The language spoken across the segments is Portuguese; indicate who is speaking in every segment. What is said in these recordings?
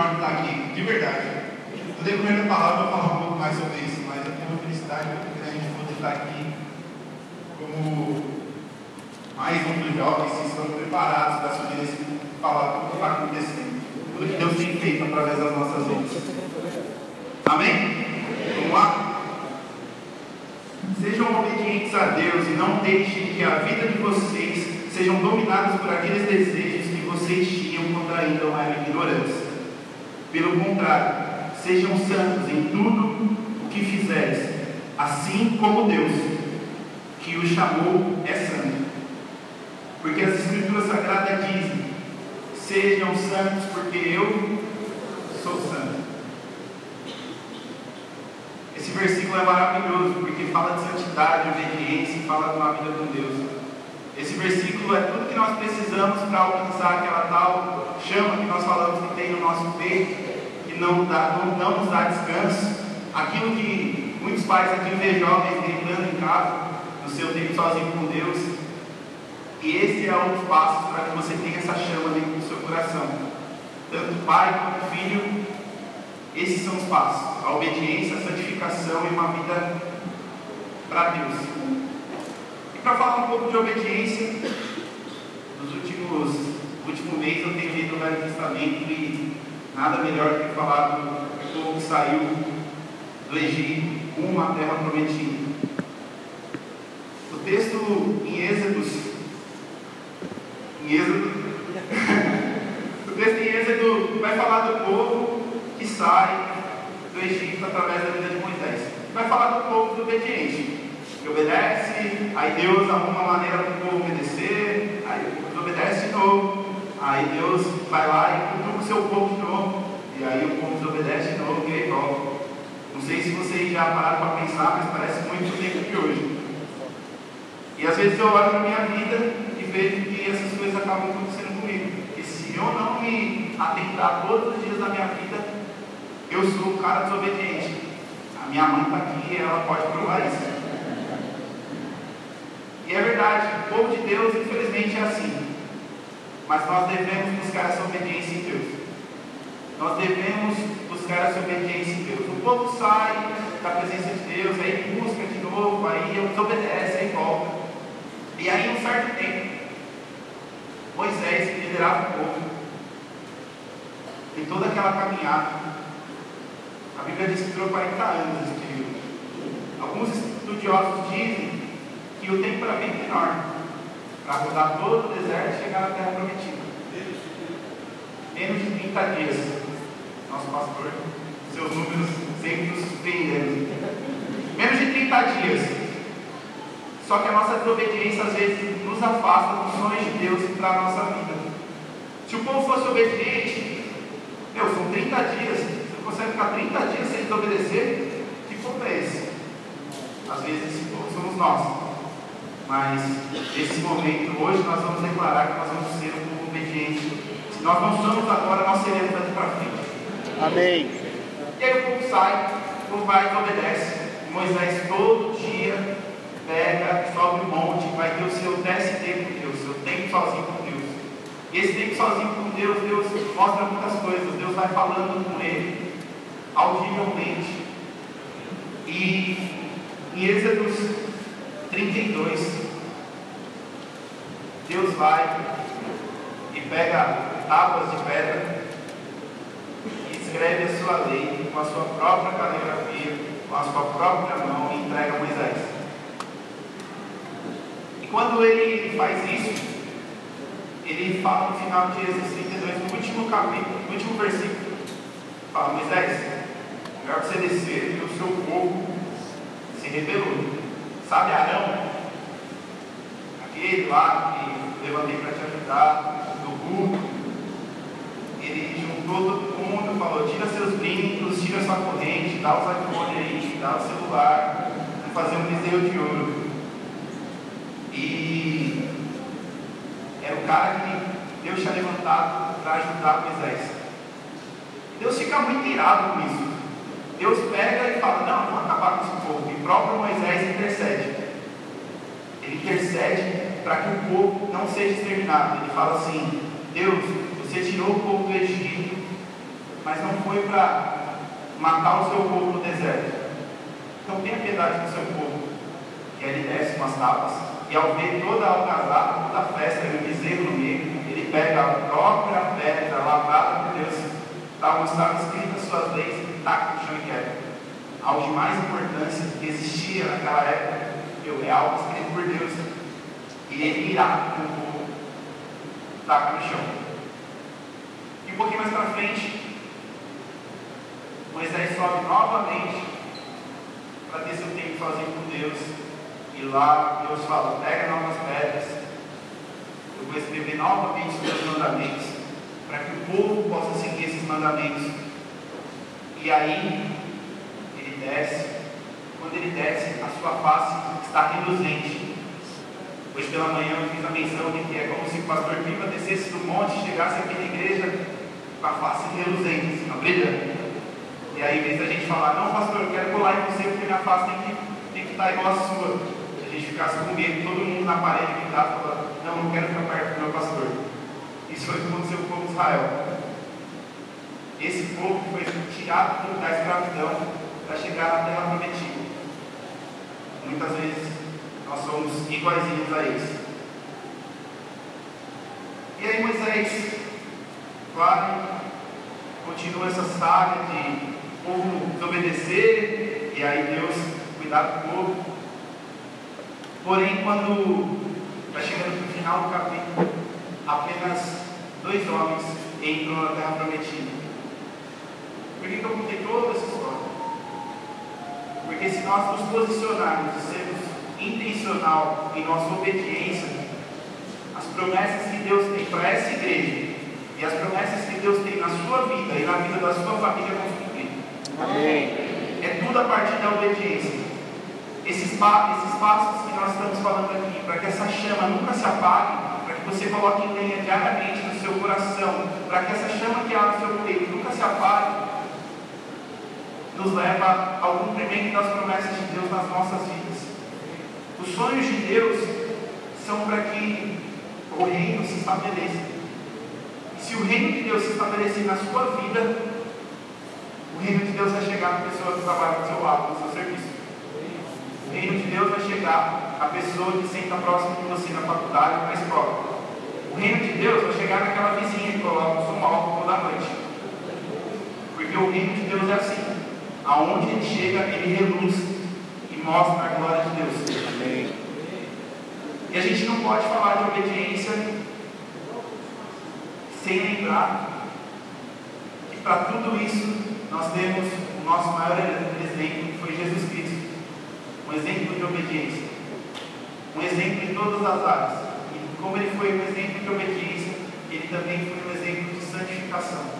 Speaker 1: enorme estar aqui, de verdade. No decorrer da palavra eu vou falar um pouco mais sobre isso, mas eu tenho uma felicidade muito grande de poder estar aqui como mais um dos jovens que estão preparados para subir nesse falar tudo que está acontecendo, tudo que Deus tem feito através das nossas vidas. Amém? Vamos lá? Sejam obedientes a Deus e não deixem que a vida de vocês sejam dominadas por aqueles desejos que vocês tinham quando ainda eram ignorantes. Pelo contrário, sejam santos em tudo o que fizeres, assim como Deus, que o chamou, é santo. Porque as Escrituras Sagradas dizem: Sejam santos, porque eu sou santo. Esse versículo é maravilhoso, porque fala de santidade, obediência fala de uma vida com Deus. Esse versículo é tudo que nós precisamos para alcançar aquela tal chama que nós falamos que tem no nosso peito, que não, dá, não, não nos dá descanso. Aquilo que muitos pais aqui vê jovens gritando em casa, no seu tempo sozinho com Deus. E esse é um dos passos para que você tenha essa chama dentro do seu coração. Tanto pai quanto filho, esses são os passos. A obediência, a santificação e uma vida para Deus. Para falar um pouco de obediência, nos últimos último mês eu tenho lido o Velho Testamento e nada melhor do que falar do povo que saiu do Egito com a terra prometida. O texto em Êxodos, em Êxodo, o texto em Êxodo vai falar do povo que sai do Egito através da vida de Moisés. Vai falar do povo desobediente que obedece, aí Deus arruma uma maneira para o povo obedecer, aí o povo desobedece de novo, aí Deus vai lá e cutuca o seu povo de novo, e aí o povo desobedece de novo e aí volta. Não sei se vocês já pararam para pensar, mas parece muito tempo de hoje. E às vezes eu olho para a minha vida e vejo que essas coisas acabam acontecendo comigo. E se eu não me atentar todos os dias da minha vida, eu sou um cara desobediente. A minha mãe está aqui e ela pode provar isso. E é verdade, o povo de Deus, infelizmente, é assim. Mas nós devemos buscar essa obediência em Deus. Nós devemos buscar essa obediência em Deus. O povo sai da presença de Deus, aí busca de novo, aí desobedece, aí volta. E aí, um certo tempo, Moisés, que liderava o povo, em toda aquela caminhada, a Bíblia diz que durou 40 anos esse período. Alguns estudiosos que o tempo era bem menor para rodar todo o deserto e chegar na terra prometida. Menos de 30 dias. Nosso pastor, seus números sempre nos surpreendendo. Menos de 30 dias. Só que a nossa desobediência às vezes nos afasta dos sonhos de Deus para a nossa vida. Se o povo fosse obediente, meu, são 30 dias. Você consegue ficar 30 dias sem desobedecer? Que povo é esse? Às vezes somos nós. Mas nesse momento, hoje, nós vamos declarar que nós vamos ser um povo obediente. Se nós não somos agora, nós seremos daqui para frente.
Speaker 2: Amém.
Speaker 1: E aí o povo sai, o vai e obedece. Moisés todo dia pega, sobe o monte, vai ter o seu décimo tempo com Deus, seu tempo sozinho com Deus. E esse tempo sozinho com Deus, Deus mostra muitas coisas. Deus vai falando com ele audivelmente. E em Êxodos 32, Deus vai e pega tábuas de pedra e escreve a sua lei com a sua própria caligrafia, com a sua própria mão e entrega a Moisés. E quando ele faz isso, ele fala no final de Êxodo 32, no último capítulo, no último versículo, fala, Moisés, melhor que você descer, porque o seu povo se rebelou. Sabe Arão? Aquele lá que levantei para te ajudar, do grupo. Ele juntou todo mundo, falou: tira seus brincos, tira sua corrente, dá os iPhone aí, dá o celular, vamos fazer um bezerro de ouro. E era o cara que Deus tinha levantado para ajudar Moisés. Deus fica muito irado com isso. Deus pega e fala: Não, vamos acabar com esse povo. E próprio Moisés intercede. Ele intercede para que o povo não seja exterminado. Ele fala assim: Deus, você tirou o povo do Egito mas não foi para matar o seu povo no deserto. Então tenha piedade do seu povo. E aí ele desce umas tábuas, e ao ver toda a alcazada, toda a festa, e o bezerro no meio, ele pega a própria pedra lavrada por Deus, da onde estavam escritas suas leis, e taca no chão e quebra. Algo de mais importância que existia naquela época, é algo escrito por Deus, e ele irá com o povo, taca no chão. E um pouquinho mais para frente, Moisés sobe novamente para ter seu tempo sozinho com Deus. E lá Deus fala: pega novas pedras, eu vou escrever novamente os meus mandamentos, para que o povo possa seguir esses mandamentos. E aí ele desce. Quando ele desce, a sua face está reluzente. Hoje pela manhã eu fiz a menção de que é como se o pastor Pipa descesse do monte, chegasse aqui na igreja com a face reluzente, assim, brilhando. E aí, em vez da gente falar, não, pastor, eu quero colar em você porque minha face tem que, tem que estar igual a sua. Se a gente ficasse com medo, todo mundo na parede gritava, falando, não, não quero ficar perto do meu pastor. Isso foi o que aconteceu com o povo de Israel. Esse povo foi tirado da escravidão para chegar na terra prometida. Muitas vezes nós somos iguaizinhos a eles. E aí Moisés, claro, continua essa saga de povo desobedecer, e aí Deus cuidar do povo. Porém, quando está chegando no final do capítulo, apenas dois homens entram na terra prometida. Por que, eu contei toda essa história? Porque se nós nos posicionarmos e sermos intencional em nossa obediência, as promessas que Deus tem para essa igreja e as promessas que Deus tem na sua vida e na vida da sua família vão se cumprir. Amém. É tudo a partir da obediência. Esses, pa esses passos que nós estamos falando aqui, para que essa chama nunca se apague, para que você coloque lenha diariamente no seu coração, para que essa chama que há no seu peito nunca se apague, nos leva ao cumprimento das promessas de Deus nas nossas vidas. Os sonhos de Deus são para que o reino se estabeleça. Se o reino de Deus se estabelecer na sua vida, o reino de Deus vai chegar na pessoa que trabalha do seu lado, no seu serviço. O reino de Deus vai chegar à pessoa que senta próximo de você na faculdade, na escola. O reino de Deus vai chegar naquela vizinha que coloca o som alto toda noite. Porque o reino de Deus é assim. Aonde ele chega, ele reluz e mostra a glória de Deus. Amém. E a gente não pode falar de obediência sem lembrar que para tudo isso nós temos o nosso maior exemplo, que foi Jesus Cristo. Um exemplo de obediência. Um exemplo em todas as áreas. E como ele foi um exemplo de obediência, ele também foi um exemplo de santificação.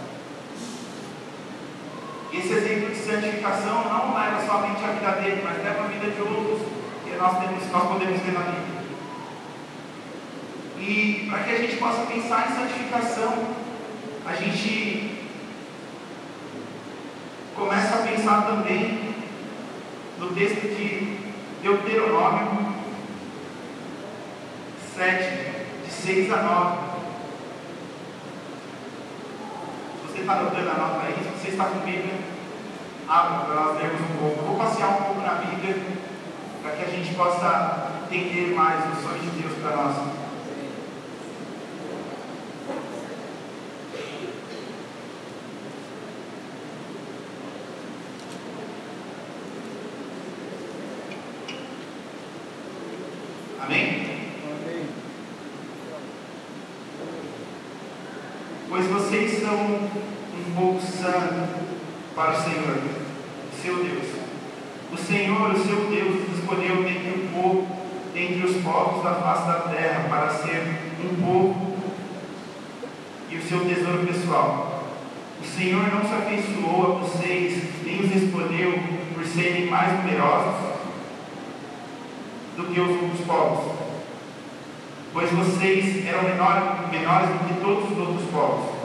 Speaker 1: Esse exemplo de santificação não leva somente a vida dele, mas leva a vida de outros que nós, temos, nós podemos ver na Bíblia. E para que a gente possa pensar em santificação, a gente começa a pensar também no texto de Deuteronômio 7, de 6 a 9. Você está anotando a nota aí? Você está com Bíblia, para nós lermos um pouco. vou passear um pouco na Bíblia para que a gente possa entender mais os sonhos de Deus para nós. para o Senhor, seu Deus. O Senhor, o seu Deus, escolheu dentre o povo, dentre da face da terra, para ser um povo e o seu tesouro pessoal. O Senhor não se afeiçoou a vocês, nem os escolheu por serem mais numerosos do que os outros povos, pois vocês eram menores, menores do que todos os outros povos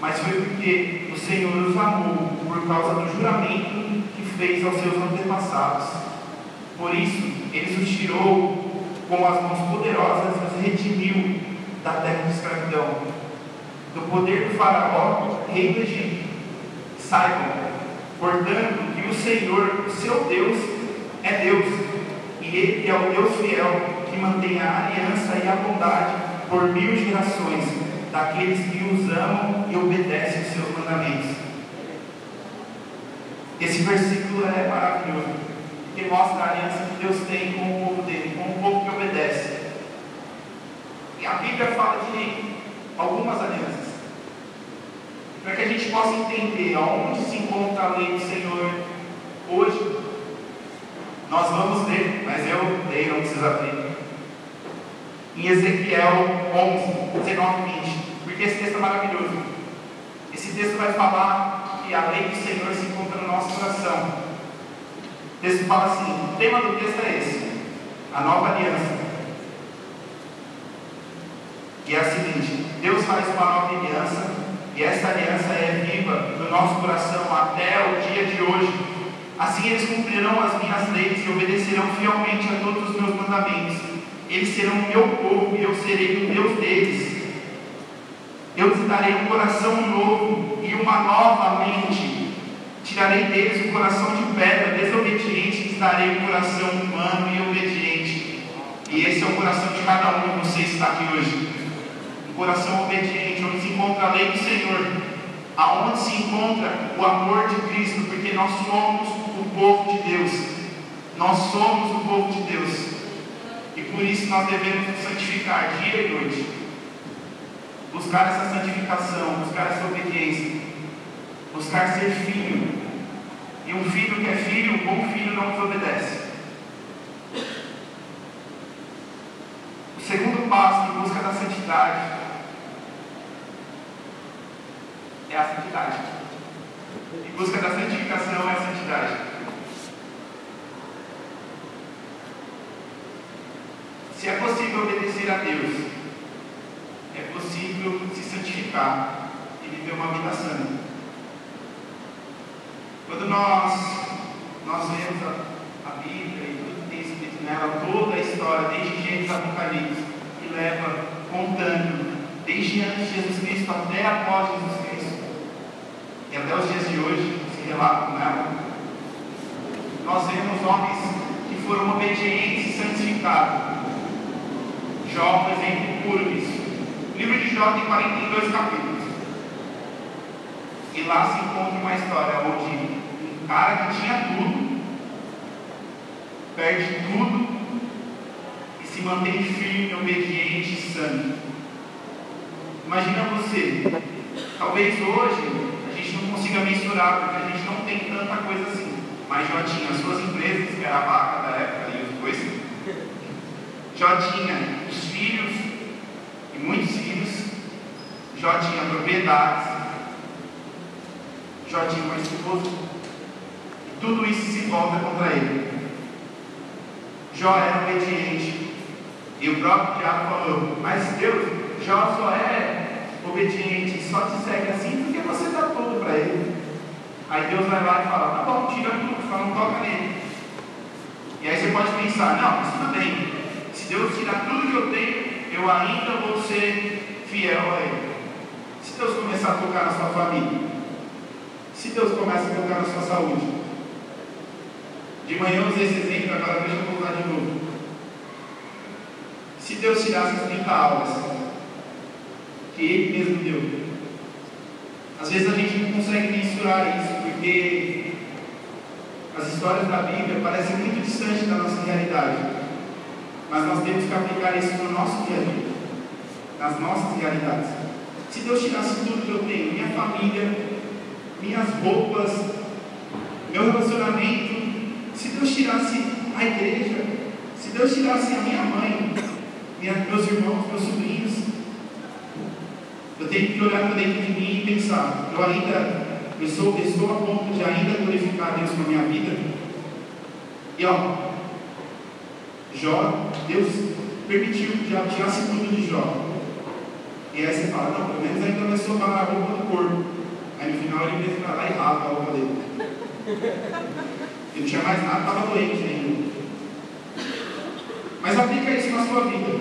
Speaker 1: mas foi porque o Senhor os amou por causa do juramento que fez aos seus antepassados. Por isso, ele os tirou com as mãos poderosas os redimiu da terra de escravidão, do poder do faraó, rei do Egito, Saibam, portanto, que o Senhor, seu Deus, é Deus, e Ele é o Deus fiel, que mantém a aliança e a bondade por mil gerações daqueles que os amam e obedecem os seus mandamentos. Esse versículo é maravilhoso, porque mostra a aliança que Deus tem com o povo dele, com o povo que obedece. E a Bíblia fala de algumas alianças. Para que a gente possa entender aonde se encontra a lei do Senhor hoje, nós vamos ler, mas eu leio, não precisa ler. Em Ezequiel 11, 19 e 20. Porque esse texto é maravilhoso. Esse texto vai falar que a lei do Senhor se encontra no nosso coração. O texto fala assim: o tema do texto é esse, a nova aliança. E é a seguinte: Deus faz uma nova aliança, e essa aliança é viva no nosso coração até o dia de hoje. Assim eles cumprirão as minhas leis e obedecerão fielmente a todos os meus mandamentos. Eles serão o meu povo e eu serei o Deus deles. Eu lhes darei um coração novo e uma nova mente. Tirarei deles o coração de pedra desobediente lhes darei um coração humano e obediente. E esse é o coração de cada um de vocês que está aqui hoje. Um coração obediente, onde se encontra a lei do Senhor, aonde se encontra o amor de Cristo, porque nós somos o povo de Deus. Nós somos o povo de Deus. E por isso nós devemos nos santificar dia e noite. Buscar essa santificação, buscar essa obediência, buscar ser filho. E um filho que é filho, um bom filho não desobedece. O segundo passo em busca da santidade é a santidade. Em busca da santificação é a santidade. Se é possível obedecer a Deus, é possível se santificar e viver uma vida santa. Quando nós, nós lemos a, a Bíblia e tudo que tem escrito nela, toda a história, desde Gênesis Apocalipse, que leva contando, desde antes de Jesus Cristo até após Jesus Cristo, e até os dias de hoje, se relatam nela, nós vemos homens que foram obedientes e santificados Jó, um exemplo puro. O livro de Jó tem 42 capítulos. E lá se encontra uma história onde cara que tinha tudo, perde tudo e se mantém firme, obediente e santo. Imagina você, talvez hoje a gente não consiga mensurar, porque a gente não tem tanta coisa assim. Mas Jó tinha as suas empresas, que era a vaca da época e as coisas. Jó tinha os filhos e muitos filhos. Jó tinha propriedades. Jó tinha uma esposa. Tudo isso se volta contra ele. Jó era obediente. E o próprio diabo falou: Mas Deus, Jó só é obediente, só te segue assim porque você dá tudo para ele. Aí Deus vai lá e fala: Tá bom, tira tudo, só não toca nele. E aí você pode pensar: Não, mas tudo bem. Se Deus tirar tudo que eu tenho, eu ainda vou ser fiel a Ele. Se Deus começar a tocar na sua família, se Deus começa a tocar na sua saúde, de manhã eu usei esse exemplo, agora deixa eu voltar de novo. Se Deus tirasse as 30 aulas que Ele mesmo deu, às vezes a gente não consegue mensurar isso, porque as histórias da Bíblia parecem muito distantes da nossa realidade. Mas nós temos que aplicar isso no nosso dia a dia, nas nossas realidades. Se Deus tirasse tudo que eu tenho, minha família, minhas roupas, meu relacionamento, se Deus tirasse a igreja, se Deus tirasse a minha mãe, minha, meus irmãos, meus sobrinhos, eu tenho que olhar para dentro de mim e pensar, eu ainda eu sou, estou a ponto de ainda glorificar Deus com a minha vida. E ó, Jó, Deus permitiu que já tirasse tudo de Jó. E aí você fala, não, pelo menos ainda vai sobrar a roupa do corpo. Aí no final ele mesmo vai lá e rapa a roupa dele. Ele tinha mais nada, estava doente ainda. Mas aplica isso na sua vida.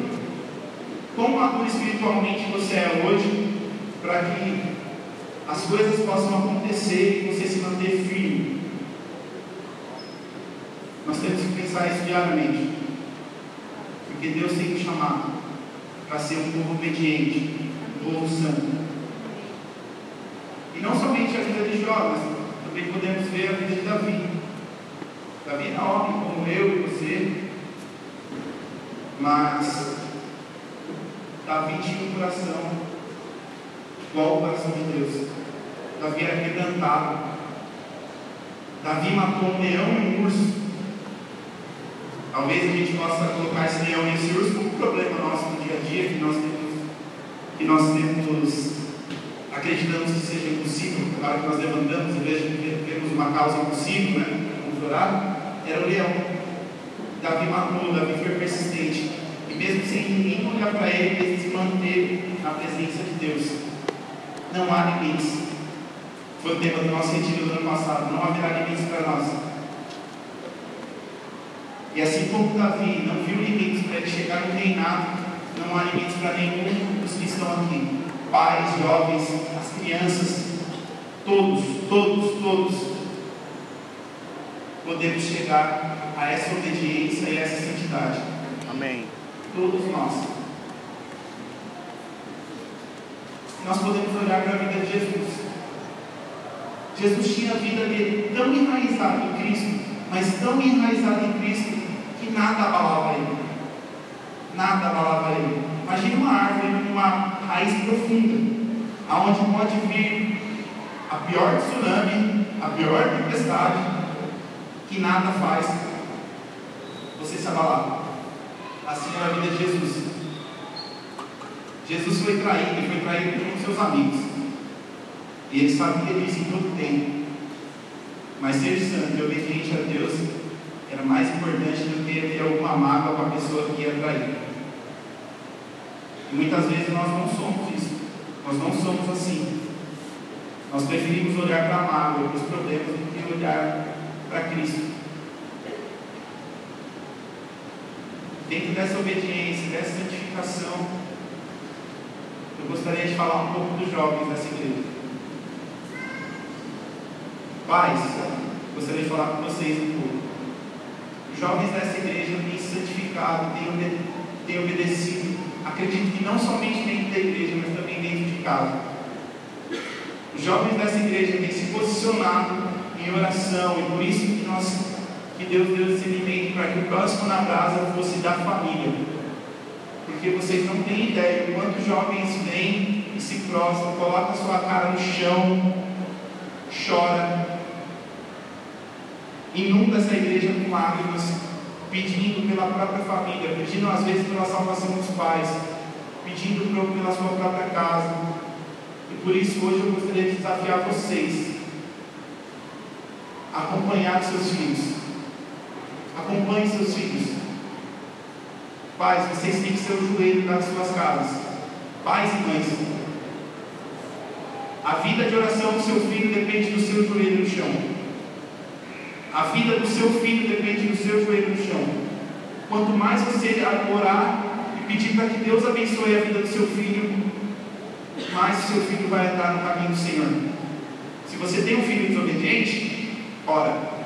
Speaker 1: Quão maduro espiritualmente você é hoje para que as coisas possam acontecer e você se manter firme? Nós temos que pensar isso diariamente. Porque Deus tem que chamado para ser um povo obediente, um povo santo. E não somente a vida de Jó, mas também podemos ver a vida de Davi. Davi é homem como eu e você, mas Davi tinha um coração igual ao coração de Deus. Davi era quebrantado. Davi matou um leão e um urso. Talvez a gente possa colocar esse leão e esse urso como um problema nosso no dia a dia, que nós temos, que nós temos acreditamos que seja impossível, claro que nós levantamos e vemos uma causa impossível, né? Vamos orar, era o leão. Davi matou, Davi foi persistente. E mesmo sem ninguém olhar para ele, ele se manteve na presença de Deus. Não há limites. Foi o tema do nosso retiro do ano passado. Não haverá limites para nós. E assim como Davi não viu limites para ele chegar no reinado, não há limites para nenhum dos que estão aqui. Pais, jovens, as crianças, todos, todos, todos podemos chegar a essa obediência e a essa santidade.
Speaker 2: Amém.
Speaker 1: Todos nós. Nós podemos olhar para a vida de Jesus. Jesus tinha a vida dele tão enraizada em Cristo, mas tão enraizada em Cristo, que nada abalava ele. Nada abalava ele. Imagine uma árvore com uma raiz profunda, aonde pode vir a pior tsunami, a pior tempestade, que nada faz você se abalar. Assim era a vida de Jesus. Jesus foi traído, e foi traído por um dos seus amigos. E ele sabia disso em todo tempo. Mas ser santo e obediente a Deus era mais importante do que ter alguma mágoa com a pessoa que ia trair. E muitas vezes nós não somos isso. Nós não somos assim. Nós preferimos olhar para a mágoa, para os problemas, do que olhar para Cristo. Dentro dessa obediência, dessa santificação, eu gostaria de falar um pouco dos jovens dessa igreja. Pais, gostaria de falar com vocês um pouco. Os jovens dessa igreja têm santificado, têm, têm obedecido. Acredito que não somente dentro da igreja, mas também dentro de casa. Os jovens dessa igreja têm se posicionado em oração, e por isso que, nós, que Deus deu esse alimento para que o próximo na brasa fosse da família. Porque vocês não têm ideia quantos jovens vêm e se prostram, colocam sua cara no chão, chora, inunda essa igreja com lágrimas, pedindo pela própria família, pedindo às vezes pela salvação dos pais, pedindo pela sua própria casa. E por isso hoje eu gostaria de desafiar vocês acompanhar seus filhos. Acompanhe seus filhos. Pais, vocês têm que ser o joelho das suas casas. Pais e mães. A vida de oração do seu filho depende do seu joelho no chão. A vida do seu filho depende do seu joelho no chão. Quanto mais você orar e pedir para que Deus abençoe a vida do seu filho, mais o seu filho vai entrar no caminho do Senhor. Se você tem um filho desobediente, ora.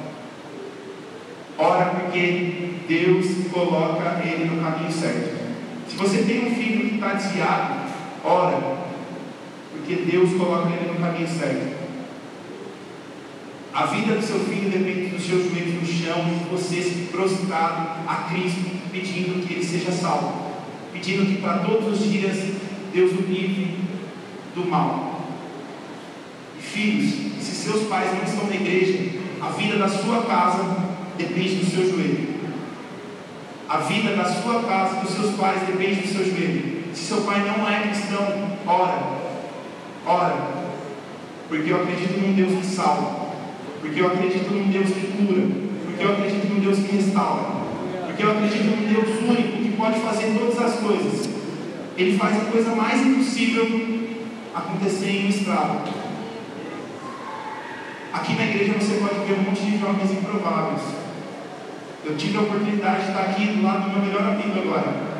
Speaker 1: Ora porque Deus coloca ele no caminho certo. Se você tem um filho que está desviado, ora. Porque Deus coloca ele no caminho certo. A vida do seu filho depende dos seus joelhos no chão e você se prostrado a Cristo, pedindo que ele seja salvo, pedindo que para todos os dias Deus o livre do mal. Filhos, se seus pais não estão na igreja, a vida da sua casa depende do seu joelho. A vida da sua casa, dos seus pais, depende do seu joelho. Se seu pai não é cristão, ora. Ora. Porque eu acredito num Deus que salva. Porque eu acredito num Deus que cura. Porque eu acredito num Deus que restaura. Porque eu acredito num Deus único que pode fazer todas as coisas. Ele faz a coisa mais impossível acontecer em um estrado. Aqui na igreja você pode ver um monte de jovens improváveis. Eu tive a oportunidade de estar aqui do lado do meu melhor amigo agora.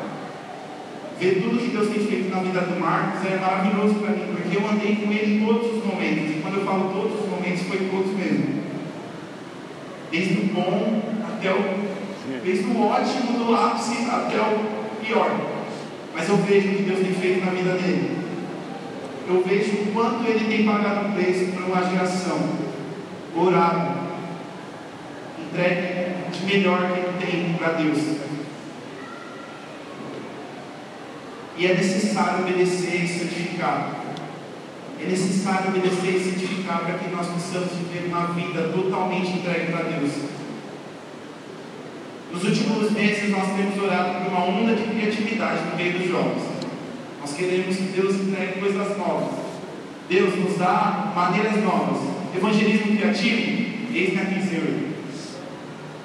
Speaker 1: Ver tudo que Deus tem feito na vida do Marcos é maravilhoso para mim, porque eu andei com ele em todos os momentos. E quando eu falo todos os momentos, foi todos mesmo. Desde o bom até o. Desde o ótimo do ápice até o pior. Mas eu vejo o que Deus tem feito na vida dele. Eu vejo o quanto ele tem pagado preço para uma geração orado, entregue de melhor que tem para Deus. E é necessário obedecer e santificar. É necessário obedecer e santificar para que nós possamos viver uma vida totalmente entregue para Deus. Nos últimos meses nós temos orado por uma onda de criatividade no meio dos jovens. Nós queremos que Deus entregue coisas novas. Deus nos dá maneiras novas. Evangelismo criativo, eis-me aqui, Senhor.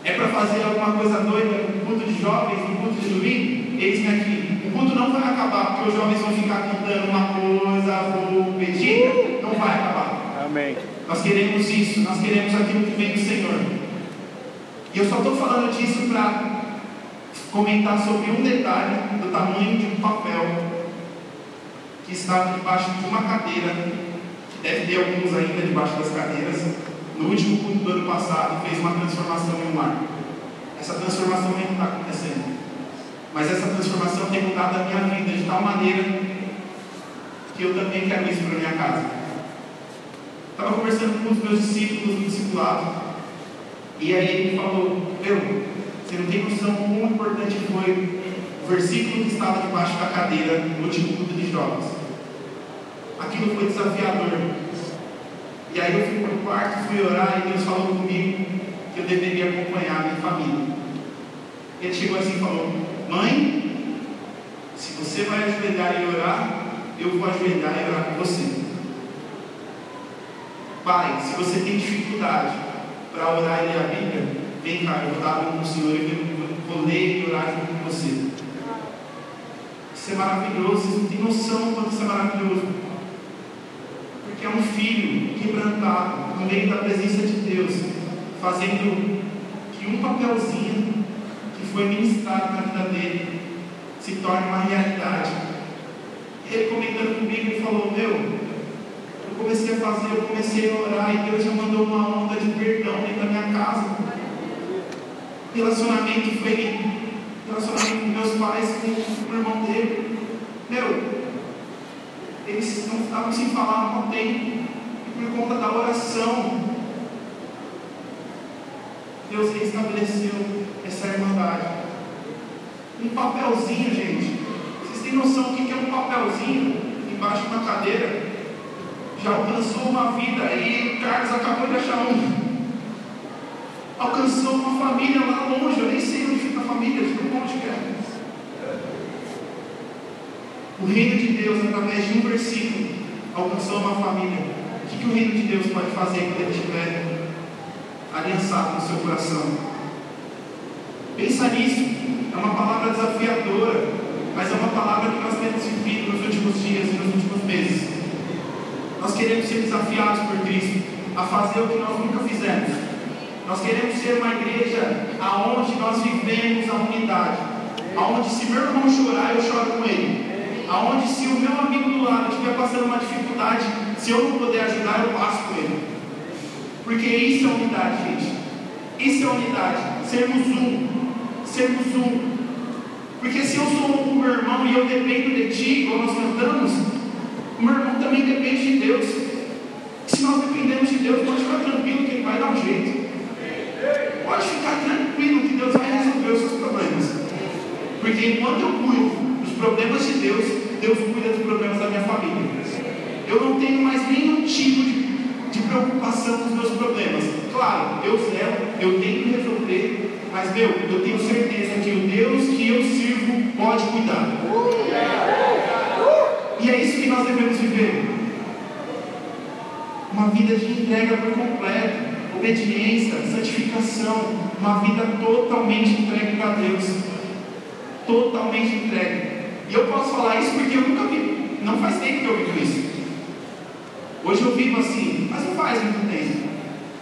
Speaker 1: É para fazer alguma coisa doida no culto de jovens, no culto de domingo? Eis-me aqui. O culto não vai acabar porque os jovens vão ficar cantando uma coisa, vou pedir. Não vai acabar.
Speaker 2: Amém.
Speaker 1: Nós queremos isso, nós queremos aquilo que vem do Senhor. E eu só estou falando disso para comentar sobre um detalhe do tamanho de um papel que estava debaixo de uma cadeira, deve ter alguns ainda debaixo das cadeiras, no último culto do ano passado, fez uma transformação em um lar. Essa transformação ainda está acontecendo. Mas essa transformação tem mudado a minha vida de tal maneira que eu também quero isso para minha casa. Estava conversando com os meus discípulos no discipulado e aí ele falou, meu, você não tem noção como importante foi o versículo que estava debaixo da cadeira no último culto de jovens. Aquilo foi desafiador. E aí eu fui para o quarto, fui orar e Deus falou comigo que eu deveria acompanhar a minha família. Ele chegou assim e falou, mãe, se você vai ajoelhar e orar, eu vou ajoelhar e orar com você. Pai, se você tem dificuldade para orar e ler a Bíblia, vem cá, eu vou dar com o Senhor e vou ler e orar junto com você. Isso é maravilhoso, vocês não têm noção quanto isso é maravilhoso. Porque é um filho quebrantado no meio da presença de Deus, fazendo que um papelzinho que foi ministrado na vida dele se torne uma realidade. Ele comentando comigo, ele falou, meu, comecei a fazer, eu comecei a orar e Deus já mandou uma onda de perdão dentro da minha casa. Relacionamento feio, relacionamento com meus pais, com o irmão dele. Meu, eles não estavam sem falar um tempo, e por conta da oração, Deus restabeleceu essa irmandade. Um papelzinho, gente. Vocês têm noção do que é um papelzinho embaixo de uma cadeira? já alcançou uma vida, o Carlos acabou de achar um. Alcançou uma família lá longe, eu nem sei onde fica a família, de onde que é. O reino de Deus, através de um versículo, alcançou uma família. O que, que o reino de Deus pode fazer quando ele estiver aliançado no seu coração? Pensa nisso. É uma palavra desafiadora, mas é uma palavra que nós temos vivido nos últimos dias e nos últimos meses. Nós queremos ser desafiados por Cristo a fazer o que nós nunca fizemos. Nós queremos ser uma igreja aonde nós vivemos a unidade. Aonde se meu irmão chorar, eu choro com ele. Aonde se o meu amigo do lado estiver passando uma dificuldade, se eu não puder ajudar, eu passo com ele. Porque isso é unidade, gente. Isso é unidade. Sermos um. Sermos um. Porque se eu sou um com meu irmão e eu dependo de ti, como nós cantamos, o meu irmão também depende de Deus. Se nós dependemos de Deus, pode ficar tranquilo que Ele vai dar um jeito. Pode ficar tranquilo que Deus vai resolver os seus problemas. Porque enquanto eu cuido dos problemas de Deus, Deus cuida dos problemas da minha família. Eu não tenho mais nenhum tipo de, de preocupação com os meus problemas. Claro, eu zelo, eu tenho que resolver, mas meu, eu tenho certeza que o Deus que eu sirvo pode cuidar. E é isso que nós devemos viver. Uma vida de entrega por completo, obediência, santificação, uma vida totalmente entregue para Deus. Totalmente entregue. E eu posso falar isso porque eu nunca vi, não faz tempo que eu vivo isso. Hoje eu vivo assim, mas não faz muito tempo.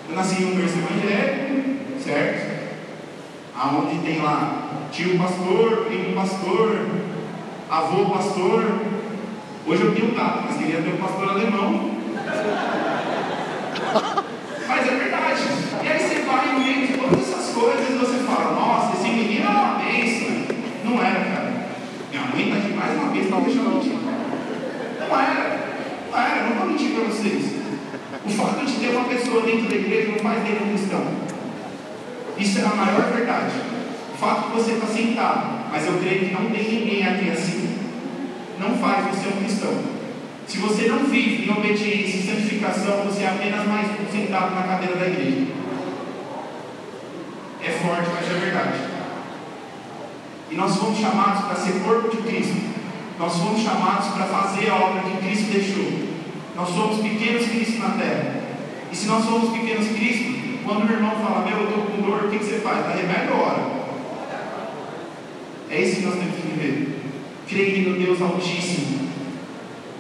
Speaker 1: Eu nasci em um berço evangélico, certo? Aonde tem lá tio pastor, primo pastor, avô pastor, Hoje eu tenho um gato, mas queria ter um pastor alemão. mas é verdade. Não era. Não era, não vou mentir para vocês. O fato de ter uma pessoa dentro da igreja não faz dele um cristão. Isso é a maior verdade. O fato de você estar sentado, mas eu creio que não tem ninguém aqui assim, não faz você um cristão. Se você não vive em obediência e santificação, você é apenas mais um sentado na cadeira da igreja. É forte, mas é verdade. E nós fomos chamados para ser corpo de Cristo. Nós fomos chamados para fazer a obra que Cristo deixou. Nós somos pequenos Cristo na terra. E se nós somos pequenos Cristo, quando o irmão fala, meu, eu estou com dor, o que, que você faz? Dá remédio ou hora? É isso que nós temos que viver. Creio no Deus Altíssimo.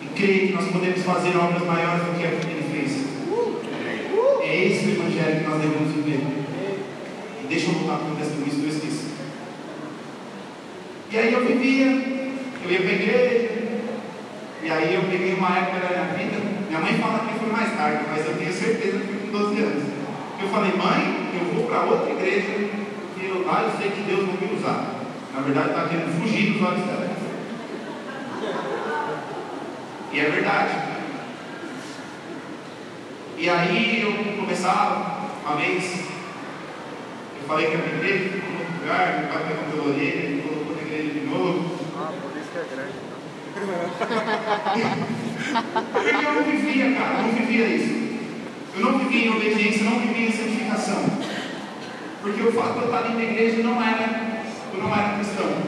Speaker 1: E creio que nós podemos fazer obras maiores do que a que ele fez. É esse o Evangelho que nós devemos viver. E deixa eu voltar para o texto do eu esqueci. E aí eu vivia, eu ia para a igreja, e aí eu peguei uma época da minha vida, minha mãe fala que foi mais tarde, mas eu tenho certeza que foi com 12 anos. Eu falei, mãe, eu vou para outra igreja, porque eu, lá eu sei que Deus vai me usar. Na verdade, está querendo fugir dos olhos dela. E é verdade. E aí eu começava, uma vez, eu falei que ia na igreja, ficou no lugar, meu pai pegou pela orelha, ele colocou na igreja de novo.
Speaker 2: Que é grande.
Speaker 1: Porque eu não vivia, cara, eu não vivia isso. Eu não vivia em obediência, eu não vivia em santificação. Porque o fato de eu estar dentro da igreja não era, eu não era cristão.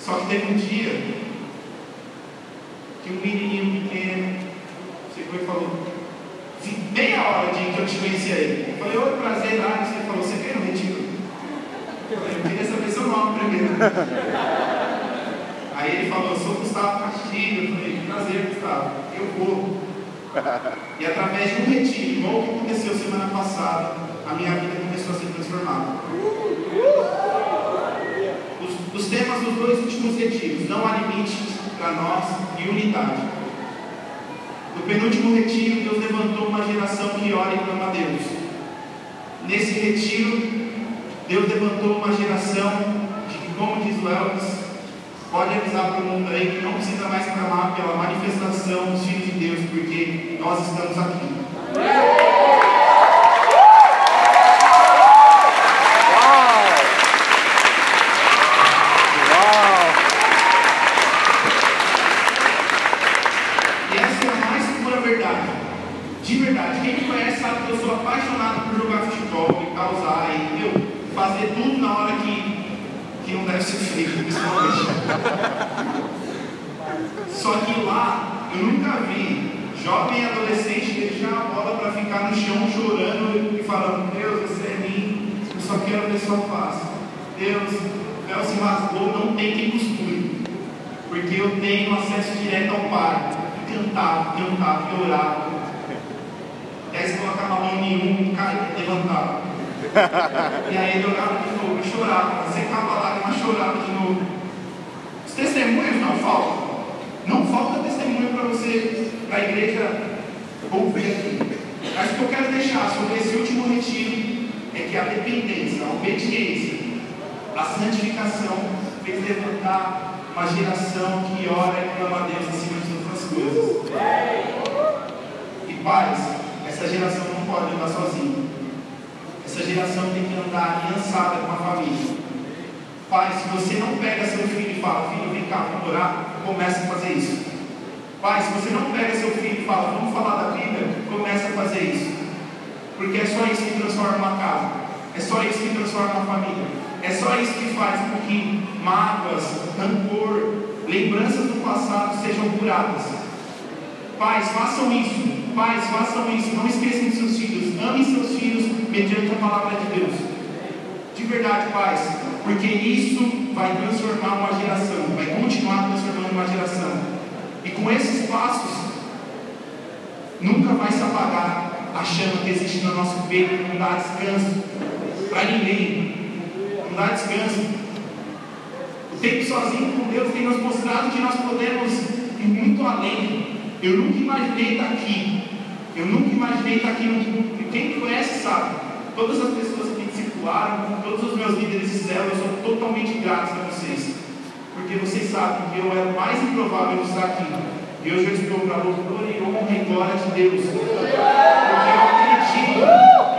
Speaker 1: Só que teve um dia que um menininho pequeno chegou e falou, meia hora de que eu te conhecia ele. Eu falei, oi, prazer, ah, você falou, você retiro? Eu queria saber seu nome primeiro. Aí ele falou, eu sou Gustavo Castilho. Eu falei, prazer, Gustavo, eu vou. E através de um retiro, igual o que aconteceu semana passada, a minha vida começou a ser transformada. Os, os temas dos dois últimos retiros, não há limite para nós e unidade. No penúltimo retiro, Deus levantou uma geração que ora e clama a Deus. Nesse retiro, Deus levantou uma geração que, como diz o Elvis, pode avisar para o mundo aí que não precisa mais clamar pela manifestação dos filhos de Deus, porque nós estamos aqui. E essa é a mais pura verdade. De verdade, quem me conhece sabe que eu sou apaixonado por jogar futebol e causar e meu, fazer tudo na hora que, que não deve ser Só que lá eu nunca vi jovem e adolescente deixar a bola para ficar no chão chorando e falando, Deus, você é mim, eu só quero ver sua face. Deus, o véu se rasgou, não tem quem costure. Porque eu tenho acesso direto ao Pai. E cantava, cantava, e. Até se colocava a mão em um, caía, levantava. E aí ele orava de novo, e chorava, secava a lágrima, chorava de novo. Os testemunhos não faltam. Não falta testemunho para você, para a igreja ouvir aqui. Mas o que eu quero deixar sobre esse último retiro é que a dependência, a obediência, a santificação fez levantar uma geração que ora e clama a Deus acima de todas as coisas. E pais, essa geração não pode andar sozinha. Essa geração tem que andar aliançada com a família. Pai, se você não pega seu filho e fala, filho, vem cá, vamos orar, comece a fazer isso. Pai, se você não pega seu filho e fala, vamos falar da Bíblia, comece a fazer isso. Porque é só isso que transforma uma casa. É só isso que transforma uma família. É só isso que faz com que mágoas, rancor, lembranças do passado sejam curadas. Pais, façam isso. Pais, façam isso. Não esqueçam de seus filhos. Amem seus filhos mediante a palavra de Deus. De verdade, pais. Porque isso vai transformar uma geração. Vai continuar transformando uma geração. E com esses passos, nunca vai se apagar a chama que existe no nosso peito. Não dá descanso para ninguém. Não dá descanso. O tempo sozinho com Deus tem nos mostrado que nós podemos ir muito além. Eu nunca imaginei estar aqui. Eu nunca imaginei estar aqui. Quem conhece sabe. Todas as pessoas que me discipularam, todos os meus líderes de céu, eu sou totalmente grato a vocês. Porque vocês sabem que eu era mais improvável de estar aqui. E hoje eu estou para louvor e honra e glória de Deus. Porque eu acredito,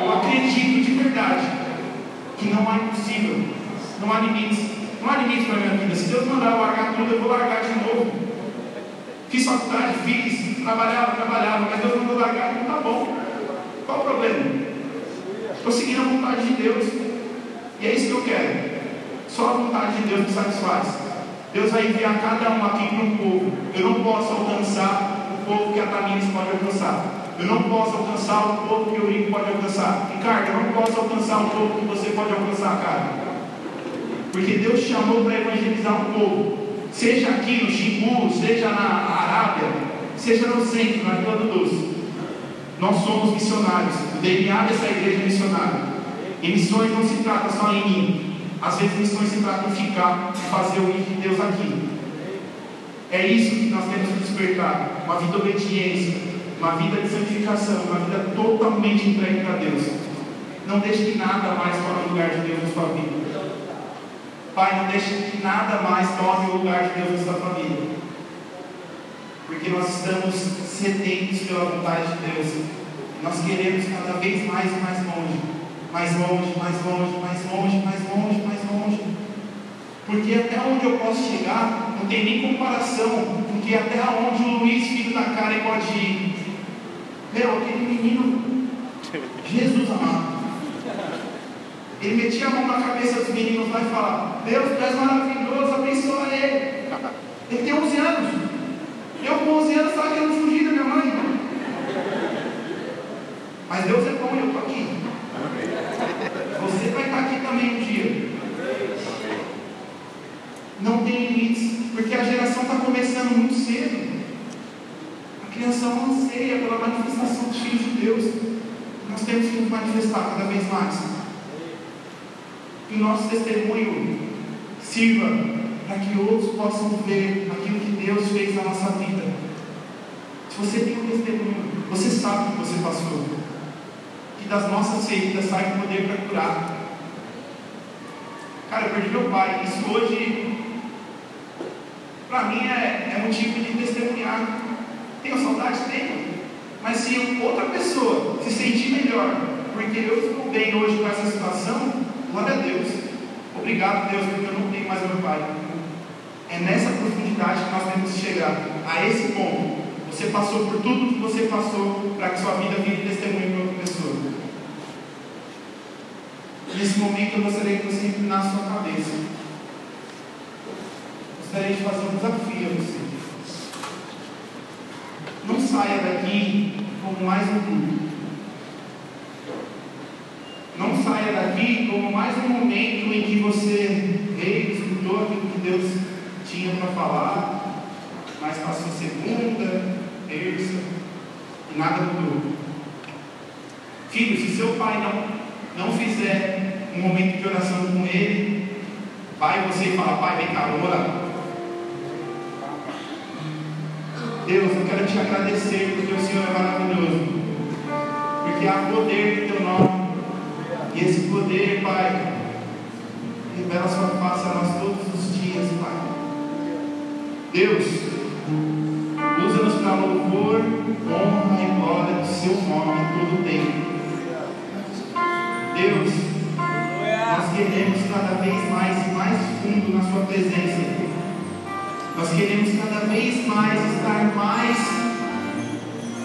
Speaker 1: eu acredito de verdade que não há impossível, não há limites. Não há limites para a minha vida. Se Deus mandar eu largar tudo, eu vou largar de novo. Fiz faculdade, fiz, trabalhava, trabalhava, mas Deus mandou largar, então tá bom. Qual o problema? Estou seguindo a vontade de Deus. E é isso que eu quero. Só a vontade de Deus me satisfaz. Deus vai enviar cada um aqui para um povo. Eu não posso alcançar o povo que a Tamires pode alcançar. Eu não posso alcançar o povo que o Eurico pode alcançar. Ricardo, eu não posso alcançar o povo que você pode alcançar, cara. Porque Deus chamou para evangelizar um povo. Seja aqui no Xingu, seja na Arábia, seja no centro, na Vila do Doce. Nós somos missionários. O DNA dessa igreja é missionário. E missões não se trata só em mim. Às vezes missões se trata em ficar e fazer o ir de Deus aqui. É isso que nós temos que despertar. Uma vida de obediência, uma vida de santificação, uma vida totalmente entregue para Deus. Não deixe que nada mais tome o lugar de Deus na sua vida. Pai, não deixe que nada mais tome o lugar de Deus na sua família. Porque nós estamos sedentos pela vontade de Deus. Nós queremos cada vez mais e mais longe mais longe, mais longe, mais longe, mais longe, mais longe. Porque até onde eu posso chegar não tem nem comparação, porque até onde o Luiz, filho da cara, pode ir. Meu, aquele menino, Jesus amado. Ele metia a mão na cabeça dos meninos lá e falava: Deus, tu és maravilhoso, abençoa ele. Ele tem 11 anos. Eu com 11 anos estava querendo fugir da minha mãe. Mas Deus é bom e eu estou aqui. Você vai estar aqui também um dia. Não tem limites, porque a geração está começando muito cedo. A criança anseia pela manifestação dos filhos de Deus. Nós temos que nos manifestar cada vez mais. Que o nosso testemunho sirva para que outros possam ver aquilo que Deus fez na nossa vida. Se você tem um testemunho, você sabe o que você passou que das nossas feridas sai poder para curar. Cara, eu perdi meu pai. Isso hoje, para mim, é, é motivo de testemunhar. Tenho saudade? Tenho. Mas se outra pessoa se sentir melhor, porque eu estou bem hoje com essa situação, glória a Deus. Obrigado, Deus, porque eu não tenho mais meu pai. É nessa profundidade que nós temos que chegar, a esse ponto. Você passou por tudo que você passou para que sua vida vire testemunho para outra pessoa. Nesse momento eu gostaria que você inclinasse sua cabeça. Gostaria de fazer um desafio a você. Não saia daqui como mais um culto. Não saia daqui como mais um momento em que você veio, escutou aquilo que Deus tinha para falar, mas passou segunda, terça e nada mudou. Filho, se seu pai não, não fizer um momento de oração com ele, vai você e fala, pai, vem cá, vamos. Deus, eu quero te agradecer porque o Senhor é maravilhoso. Porque há poder no teu nome. E esse poder, Pai, revela sua face a nós todos os dias, Pai. Deus, usa-nos para louvor, honra e glória do seu nome todo o tempo. Cada vez mais e mais fundo na sua presença. Nós queremos cada vez mais estar mais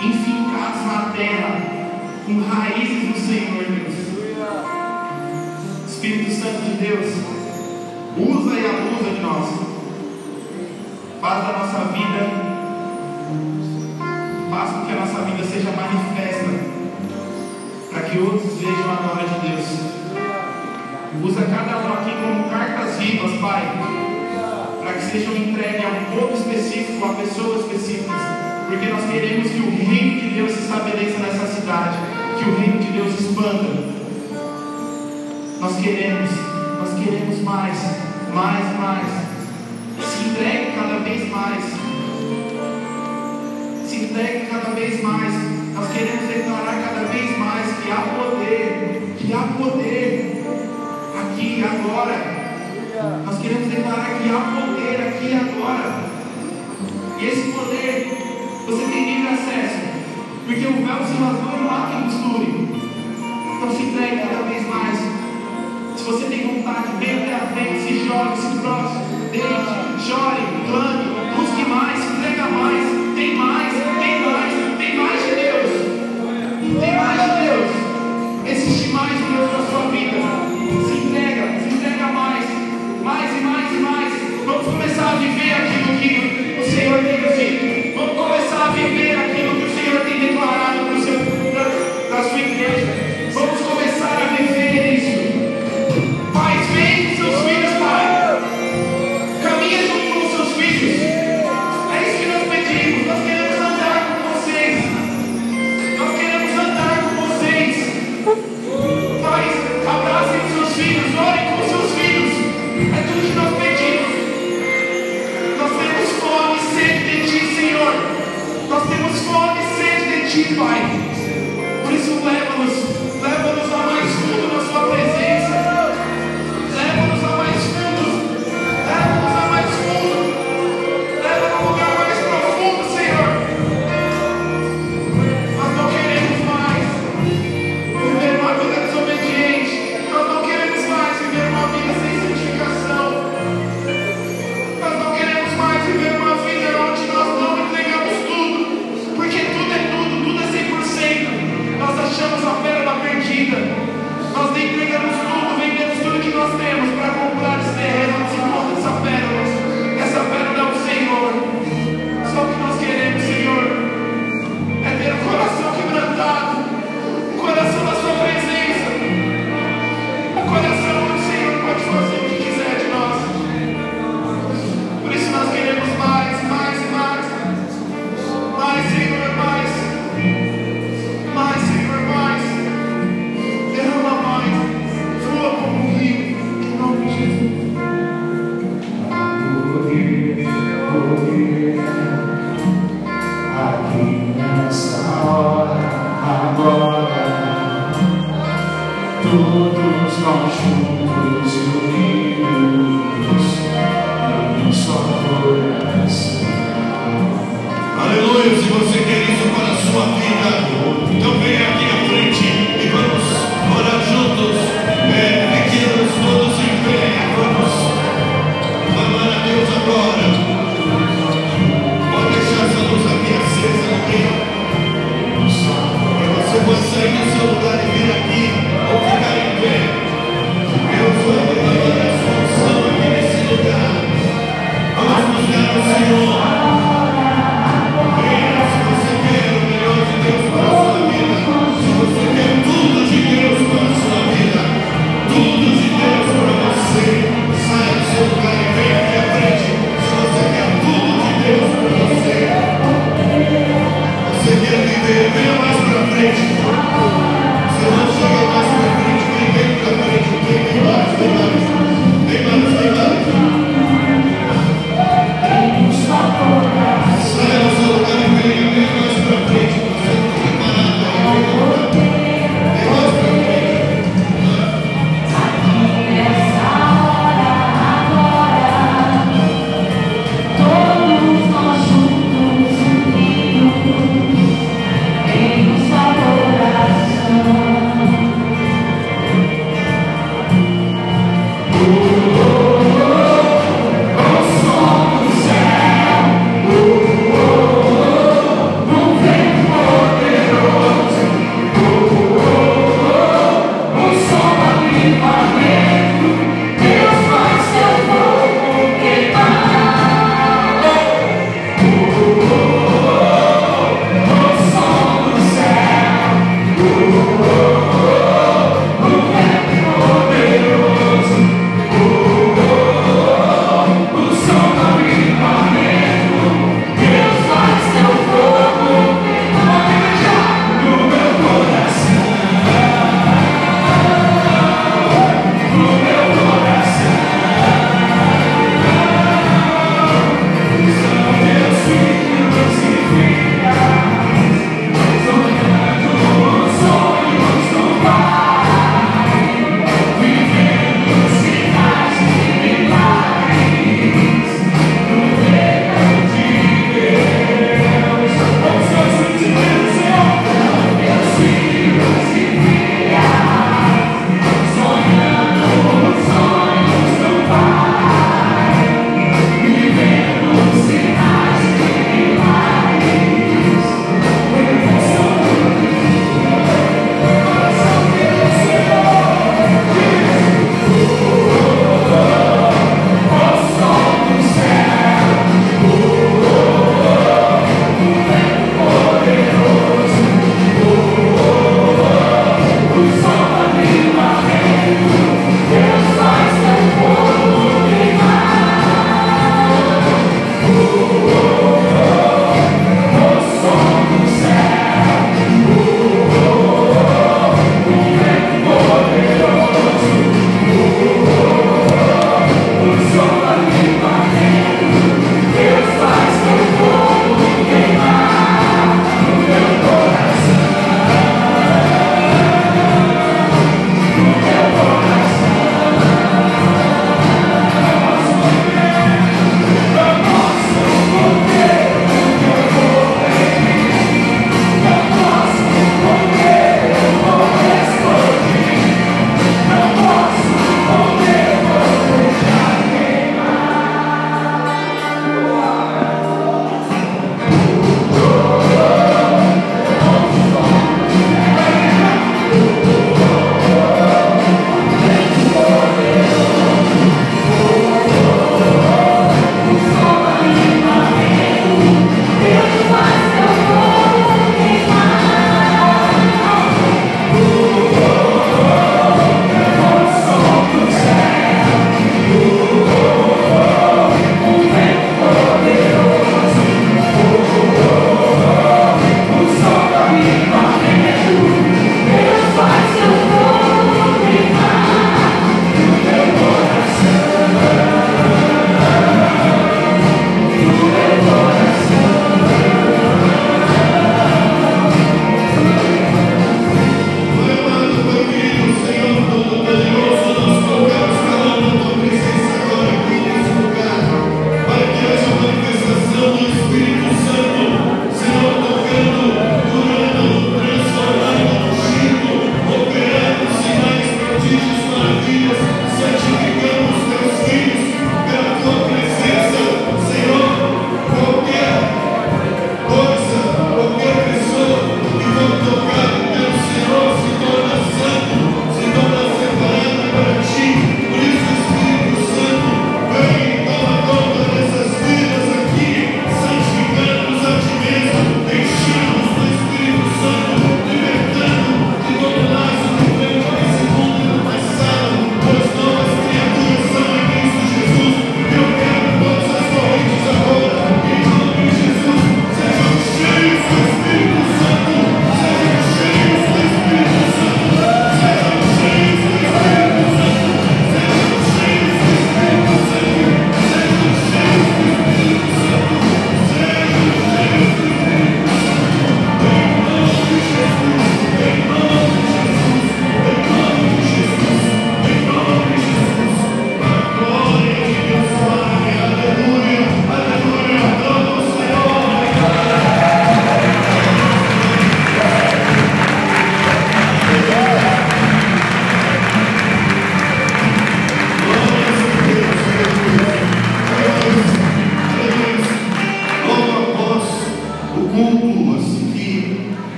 Speaker 1: enfincados na terra, com raízes no Senhor, Deus. Espírito Santo de Deus, usa e abusa de nós. Faz da nossa vida, faz com que a nossa vida seja manifesta, para que outros vejam a glória de Deus. Usa cada um aqui como cartas vivas, Pai para que sejam entregues a um povo específico, a pessoas específicas, porque nós queremos que o reino de Deus se estabeleça nessa cidade, que o reino de Deus expanda. Nós queremos, nós queremos mais, mais, mais. Se entregue cada vez mais. Se entregue cada vez mais. Nós queremos declarar cada vez mais que há poder, que há poder aqui agora. Nós queremos declarar que há poder aqui agora. E esse poder você tem livre acesso. Porque o véu se rasgou e o há quem. Então se entregue cada vez mais. Se você tem vontade, venha até a frente, se jogue, se próximo, deite, chore, clame, busque mais, entrega mais, tem mais, tem mais, tem mais de Deus. Tem mais de Deus. Existe mais de Deus na sua vida.